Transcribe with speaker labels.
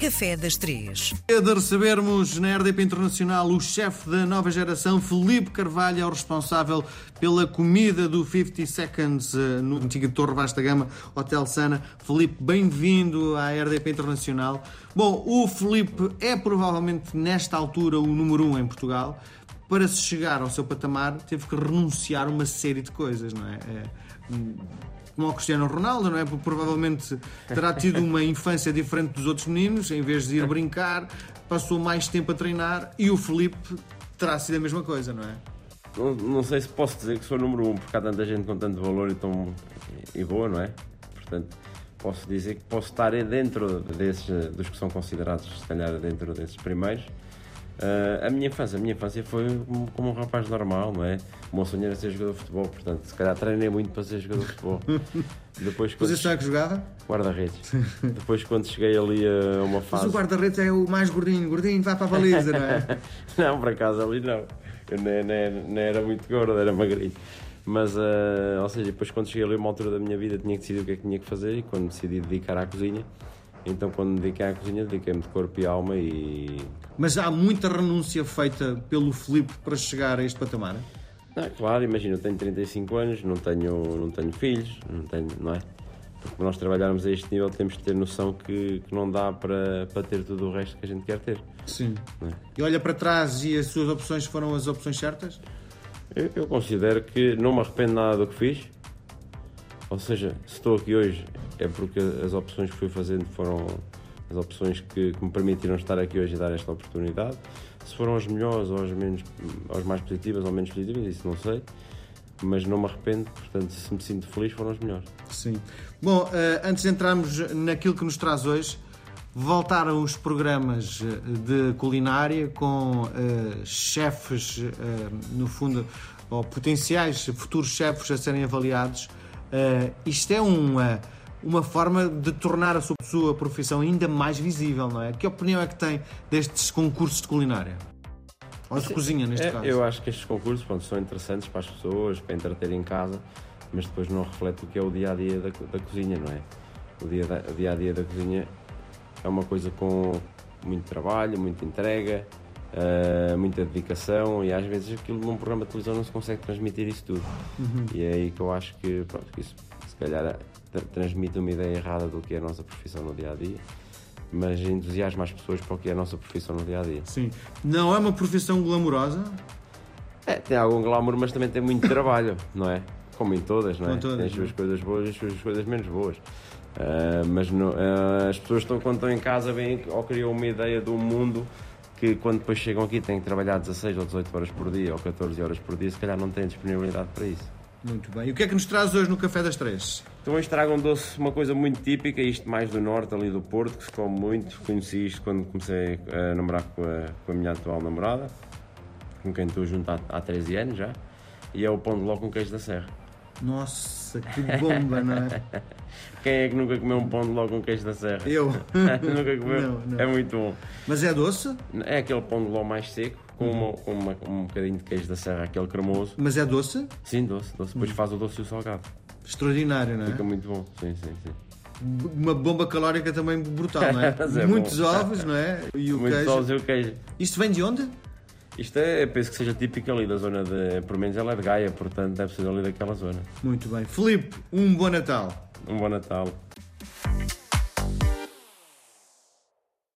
Speaker 1: Café das Três.
Speaker 2: É de recebermos na RDP Internacional o chefe da nova geração, Felipe Carvalho, é o responsável pela comida do 50 Seconds eh, no antiga Torre Vasta Gama, Hotel Sana. Felipe, bem-vindo à RDP Internacional. Bom, o Felipe é provavelmente nesta altura o número um em Portugal. Para se chegar ao seu patamar, teve que renunciar a uma série de coisas, não é? é como ao Cristiano Ronaldo, não é? Porque provavelmente terá tido uma infância diferente dos outros meninos, em vez de ir brincar, passou mais tempo a treinar e o Felipe terá sido a mesma coisa, não é?
Speaker 3: Não, não sei se posso dizer que sou o número um, porque há tanta gente com tanto valor e, tão, e boa, não é? Portanto, posso dizer que posso estar dentro desses, dos que são considerados, se calhar, dentro desses primeiros. Uh, a minha infância, a minha infância foi como um rapaz normal, não é? O meu sonho era ser jogador de futebol, portanto, se calhar treinei muito para ser jogador de futebol.
Speaker 2: Depois, quando... Posição é que jogava?
Speaker 3: Guarda-redes. Depois, quando cheguei ali a uma fase.
Speaker 2: Mas o guarda-redes é o mais gordinho, gordinho, vai para a baliza, não é?
Speaker 3: não, por acaso ali não. Eu nem, nem, nem era muito gordo, era magrinho. Mas, uh, ou seja, depois quando cheguei ali a uma altura da minha vida tinha que decidir o que é que tinha que fazer e quando decidi dedicar à cozinha, então, quando me dediquei à cozinha, dediquei-me de corpo e alma e.
Speaker 2: Mas há muita renúncia feita pelo Filipe para chegar a este patamar?
Speaker 3: Ah, claro, imagina, eu tenho 35 anos, não tenho, não tenho filhos, não tenho, não é? Porque nós trabalharmos a este nível temos que ter noção que, que não dá para, para ter tudo o resto que a gente quer ter.
Speaker 2: Sim. É? E olha para trás e as suas opções foram as opções certas?
Speaker 3: Eu, eu considero que não me arrependo nada do que fiz. Ou seja, se estou aqui hoje é porque as opções que fui fazendo foram as opções que, que me permitiram estar aqui hoje e dar esta oportunidade. Se foram as melhores ou as, menos, as mais positivas ou menos positivas, isso não sei. Mas não me arrependo, portanto, se me sinto feliz, foram as melhores.
Speaker 2: Sim. Bom, uh, antes de entrarmos naquilo que nos traz hoje, voltaram os programas eh, de culinária com uh, chefes, no fundo, ou potenciais futuros chefes a serem avaliados. Isto é uma uma forma de tornar a sua, sua profissão ainda mais visível, não é? Que opinião é que tem destes concursos de culinária? Ou de Sim, cozinha, neste
Speaker 3: é,
Speaker 2: caso?
Speaker 3: Eu acho que estes concursos pronto, são interessantes para as pessoas, para entreter em casa, mas depois não reflete o que é o dia a dia da, da cozinha, não é? O dia, da, o dia a dia da cozinha é uma coisa com muito trabalho, muita entrega, uh, muita dedicação e às vezes aquilo num programa de televisão não se consegue transmitir isso tudo. Uhum. E é aí que eu acho que, pronto, que isso se calhar transmite uma ideia errada do que é a nossa profissão no dia a dia, mas entusiasma as pessoas para o que é a nossa profissão no dia a dia.
Speaker 2: Sim. Não é uma profissão glamourosa?
Speaker 3: É, tem algum glamour, mas também tem muito trabalho, não é? Como em todas, não é? Todas, tem as suas coisas boas e as suas coisas menos boas. Uh, mas no, uh, as pessoas estão, quando estão em casa vêm ou criam uma ideia do mundo que quando depois chegam aqui têm que trabalhar 16 ou 18 horas por dia ou 14 horas por dia, se calhar não têm disponibilidade para isso.
Speaker 2: Muito bem. E o que é que nos traz hoje no Café das Três?
Speaker 3: Então hoje trago um doce, uma coisa muito típica, isto mais do norte, ali do Porto, que se come muito. Conheci isto quando comecei a namorar com a, com a minha atual namorada, com quem estou junto há, há 13 anos já, e é o pão de ló com queijo da serra.
Speaker 2: Nossa, que bomba, não é?
Speaker 3: Quem é que nunca comeu um pão de ló com queijo da serra?
Speaker 2: Eu.
Speaker 3: nunca comeu? Não, não. É muito bom.
Speaker 2: Mas é doce?
Speaker 3: É aquele pão de ló mais seco, com, uhum. uma, uma, um bocadinho de queijo da serra, aquele cremoso.
Speaker 2: Mas é doce?
Speaker 3: Sim, doce. doce. Depois uhum. faz o doce e o salgado.
Speaker 2: Extraordinário, não é?
Speaker 3: Fica muito bom, sim, sim, sim.
Speaker 2: Uma bomba calórica também brutal, não é? é Muitos bom. ovos, não é?
Speaker 3: E o Muitos queijo. ovos e o queijo.
Speaker 2: Isto vem de onde?
Speaker 3: Isto é, penso que seja típico ali da zona de. Pelo menos ela é de Gaia, portanto deve ser ali daquela zona.
Speaker 2: Muito bem. Filipe, um bom Natal.
Speaker 3: Um bom Natal.